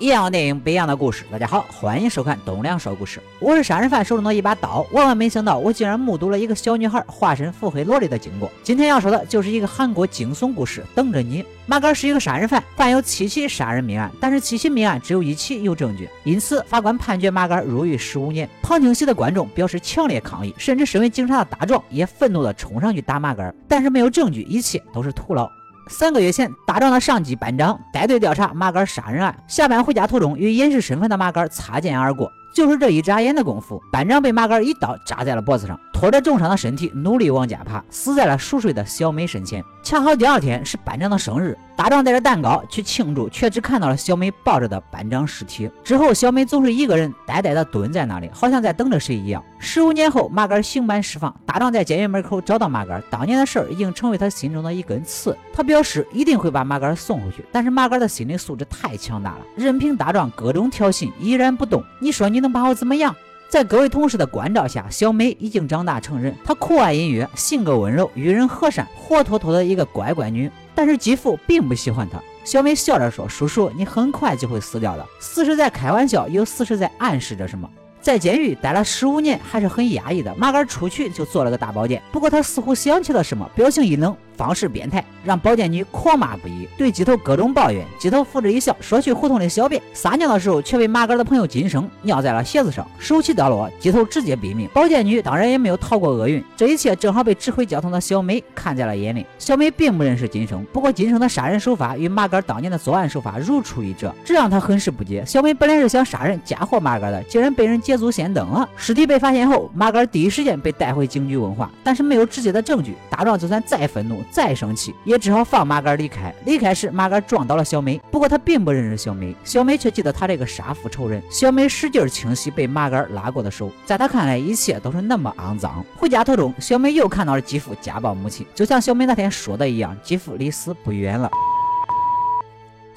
一样的电影，不一样的故事。大家好，欢迎收看东梁说故事。我是杀人犯，手中的一把刀。万万没想到，我竟然目睹了一个小女孩化身腹黑萝莉的经过。今天要说的就是一个韩国惊悚故事。等着你，马哥是一个杀人犯，犯有七起杀人命案，但是七起命案只有一起有证据，因此法官判决马哥入狱十五年。旁听席的观众表示强烈抗议，甚至身为警察的大壮也愤怒地冲上去打马哥，但是没有证据，一切都是徒劳。三个月前，大壮的上级班长带队调查马杆杀人案，下班回家途中与掩饰身份的马杆擦肩而过。就是这一眨眼的功夫，班长被马杆一刀扎在了脖子上，拖着重伤的身体努力往家爬，死在了熟睡的小美身前。恰好第二天是班长的生日，大壮带着蛋糕去庆祝，却只看到了小美抱着的班长尸体。之后，小美总是一个人呆呆地蹲在那里，好像在等着谁一样。十五年后，马杆刑满释放，大壮在监狱门口找到马杆，当年的事儿已经成为他心中的一根刺。他表示一定会把马杆送回去，但是马杆的心理素质太强大了，任凭大壮各种挑衅，依然不动。你说你能把我怎么样？在各位同事的关照下，小美已经长大成人。她酷爱音乐，性格温柔，与人和善，活脱脱的一个乖乖女。但是继父并不喜欢她。小美笑着说：“叔叔，你很快就会死掉的。死是在开玩笑，又死是在暗示着什么？”在监狱待了十五年，还是很压抑的。麻杆出去就做了个大保健，不过他似乎想起了什么，表情一冷。方式变态，让保健女狂骂不已，对鸡头各种抱怨。鸡头扶着一笑，说去胡同里小便，撒尿的时候却被马杆的朋友金生尿在了鞋子上，手起刀落，鸡头直接毙命。保健女当然也没有逃过厄运，这一切正好被指挥交通的小美看在了眼里。小美并不认识金生，不过金生的杀人手法与马杆当年的作案手法如出一辙，这让她很是不解。小美本来是想杀人嫁祸马杆的，竟然被人捷足先登了。尸体被发现后，马杆第一时间被带回警局问话，但是没有直接的证据。大壮就算再愤怒。再生气，也只好放麻杆离开。离开时，麻杆撞倒了小美，不过他并不认识小美，小美却记得他这个杀父仇人。小美使劲清洗被麻杆拉过的手，在他看来，一切都是那么肮脏。回家途中，小美又看到了继父家暴母亲，就像小美那天说的一样，继父离死不远了。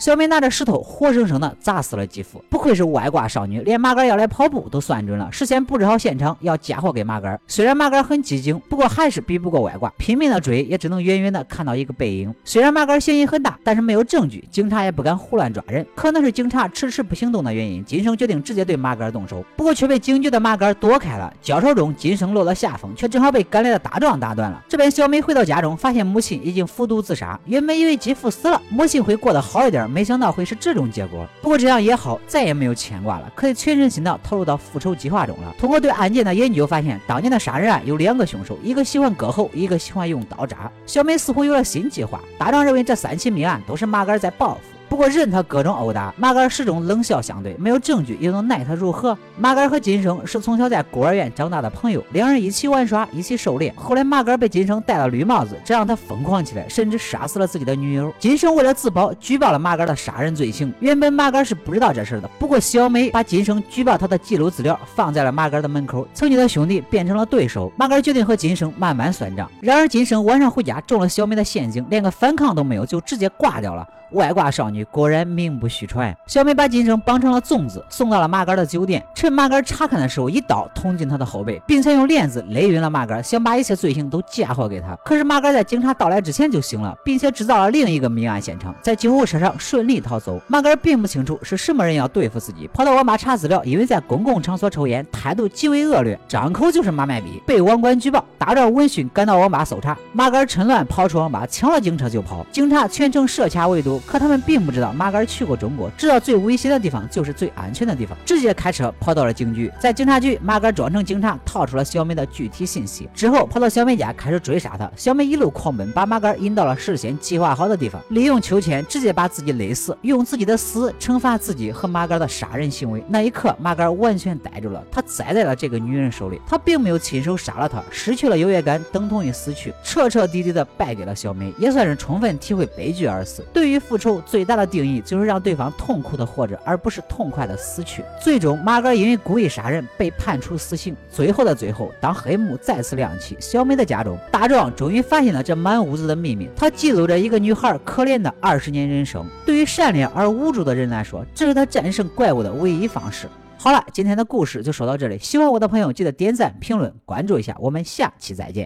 小美拿着石头，活生生的砸死了继父。不愧是外挂少女，连马杆要来跑步都算准了，事先布置好现场，要嫁祸给马杆。虽然马杆很机警，不过还是比不过外挂，拼命的追，也只能远远的看到一个背影。虽然马杆嫌疑很大，但是没有证据，警察也不敢胡乱抓人。可能是警察迟迟不行动的原因，金生决定直接对马杆动手，不过却被警局的马杆躲开了。交手中，金生落了下风，却正好被赶来的大壮打断了。这边小美回到家中，发现母亲已经服毒自杀。原本以为继父死了，母亲会过得好一点。没想到会是这种结果，不过这样也好，再也没有牵挂了，可以全身心的投入到复仇计划中了。通过对案件的研究，发现当年的杀人案有两个凶手，一个喜欢割喉，一个喜欢用刀扎。小美似乎有了新计划，大壮认为这三起命案都是麻杆在报复。不过任他各种殴打，马杆始终冷笑相对，没有证据又能奈他如何？马杆和金生是从小在孤儿院长大的朋友，两人一起玩耍，一起狩猎。后来马杆被金生戴了绿帽子，这让他疯狂起来，甚至杀死了自己的女友。金生为了自保，举报了马杆的杀人罪行。原本马杆是不知道这事的，不过小美把金生举报他的记录资料放在了马杆的门口，曾经的兄弟变成了对手。马杆决定和金生慢慢算账。然而金生晚上回家中了小美的陷阱，连个反抗都没有，就直接挂掉了。外挂少女果然名不虚传。小美把金生绑成了粽子，送到了马杆的酒店。趁马杆查看的时候，一刀捅进他的后背，并且用链子勒晕了马杆，想把一切罪行都嫁祸给他。可是马杆在警察到来之前就醒了，并且制造了另一个命案现场，在救护车上顺利逃走。马杆并不清楚是什么人要对付自己，跑到网吧查资料，因为在公共场所抽烟，态度极为恶劣，张口就是马卖逼，被网管举报。大壮闻讯赶到网吧搜查，马杆趁乱跑出网吧，抢了警车就跑。警察全程设卡围堵。可他们并不知道马杆去过中国，知道最危险的地方就是最安全的地方，直接开车跑到了警局。在警察局，马杆装成警察，套出了小美的具体信息，之后跑到小美家开始追杀她。小美一路狂奔，把马杆引到了事先计划好的地方，利用秋千直接把自己勒死，用自己的死惩罚自己和马杆的杀人行为。那一刻，马杆完全呆住了，他栽在了这个女人手里。他并没有亲手杀了她，失去了优越感，等同于死去，彻彻底底的败给了小美，也算是充分体会悲剧而死。对于复仇最大的定义就是让对方痛苦的活着，而不是痛快的死去。最终，马哥因为故意杀人被判处死刑。最后的最后，当黑幕再次亮起，小美的家中，大壮终于发现了这满屋子的秘密。他记录着一个女孩可怜的二十年人生。对于善良而无助的人来说，这是他战胜怪物的唯一方式。好了，今天的故事就说到这里。喜欢我的朋友，记得点赞、评论、关注一下。我们下期再见。